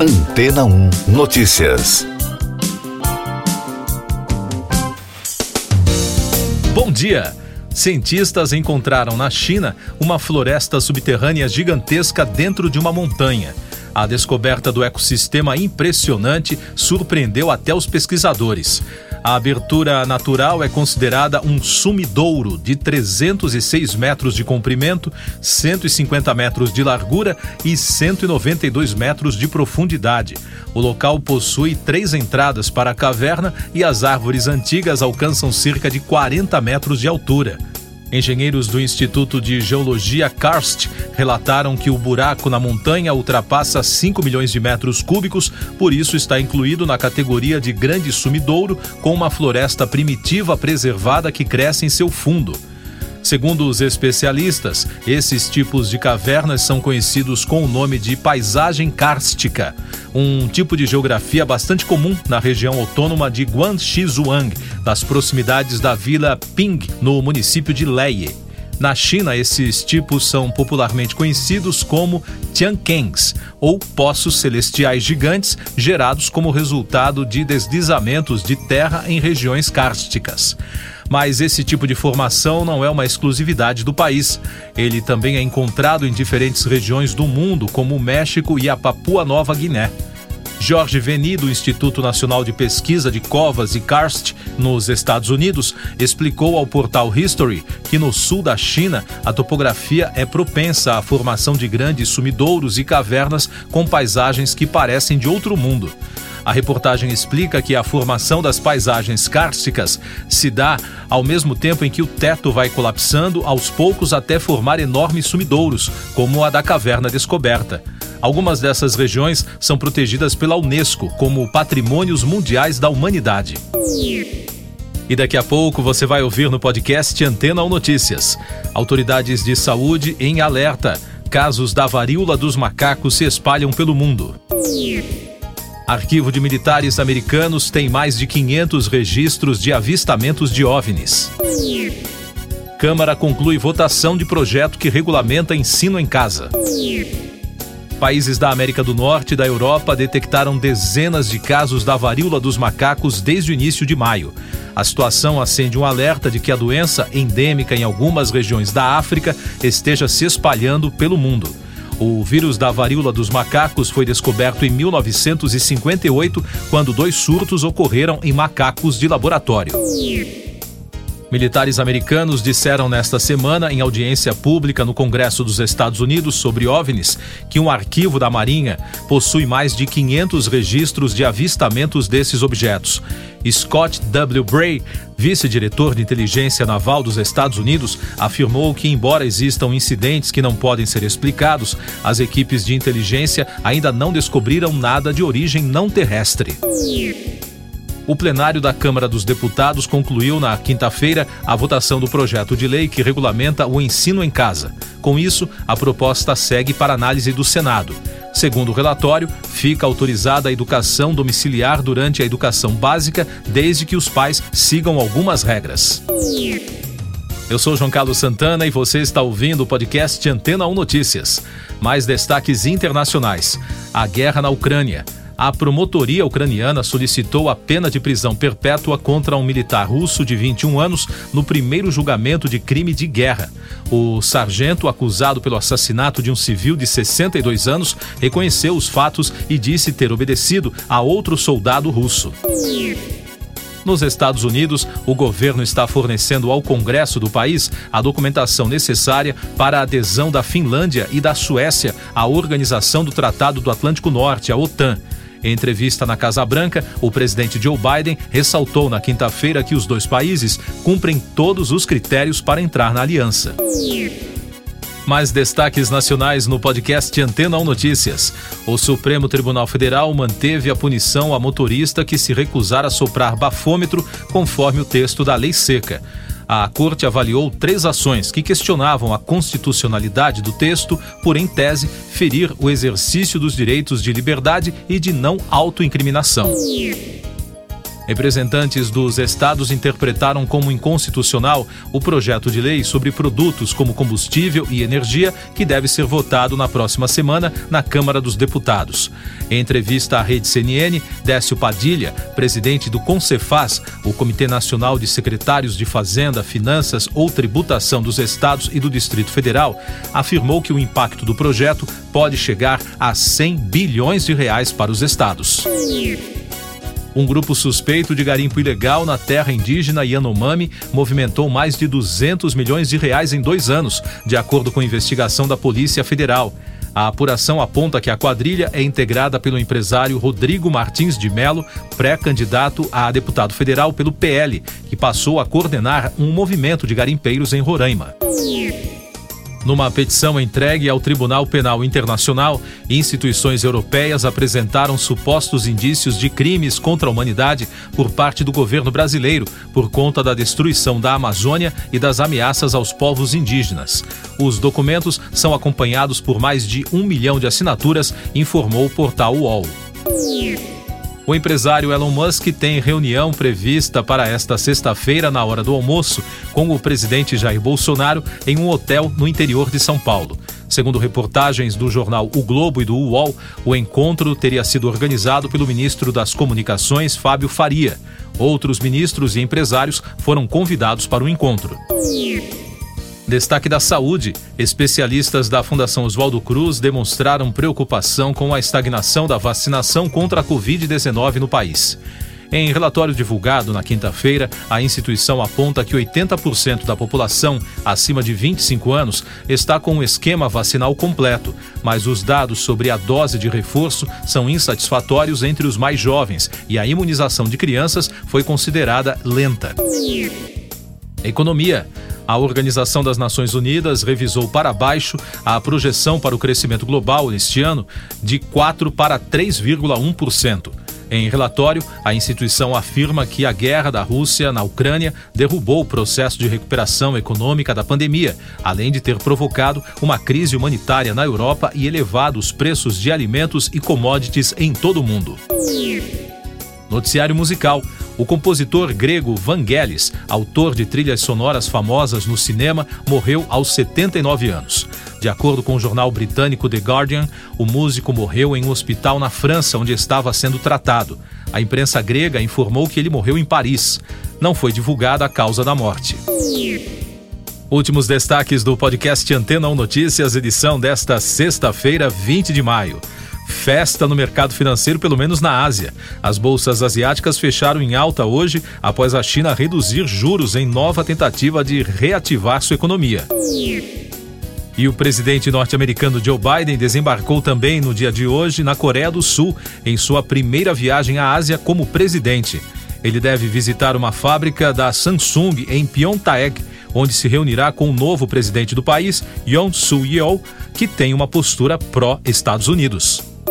Antena 1 Notícias. Bom dia! Cientistas encontraram na China uma floresta subterrânea gigantesca dentro de uma montanha. A descoberta do ecossistema impressionante surpreendeu até os pesquisadores. A abertura natural é considerada um sumidouro de 306 metros de comprimento, 150 metros de largura e 192 metros de profundidade. O local possui três entradas para a caverna e as árvores antigas alcançam cerca de 40 metros de altura. Engenheiros do Instituto de Geologia Karst relataram que o buraco na montanha ultrapassa 5 milhões de metros cúbicos, por isso está incluído na categoria de grande sumidouro, com uma floresta primitiva preservada que cresce em seu fundo. Segundo os especialistas, esses tipos de cavernas são conhecidos com o nome de paisagem kárstica, um tipo de geografia bastante comum na região autônoma de Guangxi-Zhuang, das proximidades da vila Ping, no município de Leye. Na China, esses tipos são popularmente conhecidos como Tiankengs, ou poços celestiais gigantes gerados como resultado de deslizamentos de terra em regiões kársticas. Mas esse tipo de formação não é uma exclusividade do país. Ele também é encontrado em diferentes regiões do mundo, como o México e a Papua Nova Guiné. Jorge Veni, do Instituto Nacional de Pesquisa de Covas e Karst, nos Estados Unidos, explicou ao portal History que no sul da China a topografia é propensa à formação de grandes sumidouros e cavernas com paisagens que parecem de outro mundo. A reportagem explica que a formação das paisagens kársticas se dá ao mesmo tempo em que o teto vai colapsando aos poucos até formar enormes sumidouros, como a da caverna descoberta. Algumas dessas regiões são protegidas pela Unesco como Patrimônios Mundiais da Humanidade. E daqui a pouco você vai ouvir no podcast Antena ou Notícias. Autoridades de saúde em alerta. Casos da varíola dos macacos se espalham pelo mundo. Arquivo de Militares Americanos tem mais de 500 registros de avistamentos de OVNIs. Câmara conclui votação de projeto que regulamenta ensino em casa. Países da América do Norte e da Europa detectaram dezenas de casos da varíola dos macacos desde o início de maio. A situação acende um alerta de que a doença, endêmica em algumas regiões da África, esteja se espalhando pelo mundo. O vírus da varíola dos macacos foi descoberto em 1958, quando dois surtos ocorreram em macacos de laboratório. Militares americanos disseram nesta semana, em audiência pública no Congresso dos Estados Unidos sobre OVNIs, que um arquivo da Marinha possui mais de 500 registros de avistamentos desses objetos. Scott W. Bray, vice-diretor de inteligência naval dos Estados Unidos, afirmou que, embora existam incidentes que não podem ser explicados, as equipes de inteligência ainda não descobriram nada de origem não terrestre. O plenário da Câmara dos Deputados concluiu na quinta-feira a votação do projeto de lei que regulamenta o ensino em casa. Com isso, a proposta segue para análise do Senado. Segundo o relatório, fica autorizada a educação domiciliar durante a educação básica, desde que os pais sigam algumas regras. Eu sou João Carlos Santana e você está ouvindo o podcast Antena 1 Notícias. Mais destaques internacionais: a guerra na Ucrânia a promotoria ucraniana solicitou a pena de prisão perpétua contra um militar russo de 21 anos no primeiro julgamento de crime de guerra. O sargento, acusado pelo assassinato de um civil de 62 anos, reconheceu os fatos e disse ter obedecido a outro soldado russo. Nos Estados Unidos, o governo está fornecendo ao Congresso do país a documentação necessária para a adesão da Finlândia e da Suécia à Organização do Tratado do Atlântico Norte, a OTAN. Em entrevista na Casa Branca, o presidente Joe Biden ressaltou na quinta-feira que os dois países cumprem todos os critérios para entrar na aliança. Mais destaques nacionais no podcast Antena 1 Notícias. O Supremo Tribunal Federal manteve a punição a motorista que se recusar a soprar bafômetro conforme o texto da lei seca. A corte avaliou três ações que questionavam a constitucionalidade do texto, por, em tese, ferir o exercício dos direitos de liberdade e de não autoincriminação. Representantes dos estados interpretaram como inconstitucional o projeto de lei sobre produtos como combustível e energia que deve ser votado na próxima semana na Câmara dos Deputados. Em entrevista à rede CNN, Décio Padilha, presidente do CONCEFAS, o Comitê Nacional de Secretários de Fazenda, Finanças ou Tributação dos Estados e do Distrito Federal, afirmou que o impacto do projeto pode chegar a 100 bilhões de reais para os estados. Um grupo suspeito de garimpo ilegal na terra indígena Yanomami movimentou mais de 200 milhões de reais em dois anos, de acordo com investigação da Polícia Federal. A apuração aponta que a quadrilha é integrada pelo empresário Rodrigo Martins de Melo, pré-candidato a deputado federal pelo PL, que passou a coordenar um movimento de garimpeiros em Roraima. Numa petição entregue ao Tribunal Penal Internacional, instituições europeias apresentaram supostos indícios de crimes contra a humanidade por parte do governo brasileiro por conta da destruição da Amazônia e das ameaças aos povos indígenas. Os documentos são acompanhados por mais de um milhão de assinaturas, informou o portal UOL. O empresário Elon Musk tem reunião prevista para esta sexta-feira, na hora do almoço, com o presidente Jair Bolsonaro em um hotel no interior de São Paulo. Segundo reportagens do jornal O Globo e do UOL, o encontro teria sido organizado pelo ministro das Comunicações, Fábio Faria. Outros ministros e empresários foram convidados para o encontro. Destaque da saúde. Especialistas da Fundação Oswaldo Cruz demonstraram preocupação com a estagnação da vacinação contra a Covid-19 no país. Em relatório divulgado na quinta-feira, a instituição aponta que 80% da população acima de 25 anos está com o um esquema vacinal completo, mas os dados sobre a dose de reforço são insatisfatórios entre os mais jovens e a imunização de crianças foi considerada lenta. Economia. A Organização das Nações Unidas revisou para baixo a projeção para o crescimento global neste ano de 4 para 3,1%. Em relatório, a instituição afirma que a guerra da Rússia na Ucrânia derrubou o processo de recuperação econômica da pandemia, além de ter provocado uma crise humanitária na Europa e elevado os preços de alimentos e commodities em todo o mundo. Noticiário musical. O compositor grego Vangelis, autor de trilhas sonoras famosas no cinema, morreu aos 79 anos. De acordo com o jornal britânico The Guardian, o músico morreu em um hospital na França onde estava sendo tratado. A imprensa grega informou que ele morreu em Paris. Não foi divulgada a causa da morte. Últimos destaques do podcast Antena 1 Notícias, edição desta sexta-feira, 20 de maio festa no mercado financeiro, pelo menos na Ásia. As bolsas asiáticas fecharam em alta hoje após a China reduzir juros em nova tentativa de reativar sua economia. E o presidente norte-americano Joe Biden desembarcou também no dia de hoje na Coreia do Sul, em sua primeira viagem à Ásia como presidente. Ele deve visitar uma fábrica da Samsung em Pyeongtaek, onde se reunirá com o novo presidente do país, Yoon Soo-yeol, que tem uma postura pró-Estados Unidos.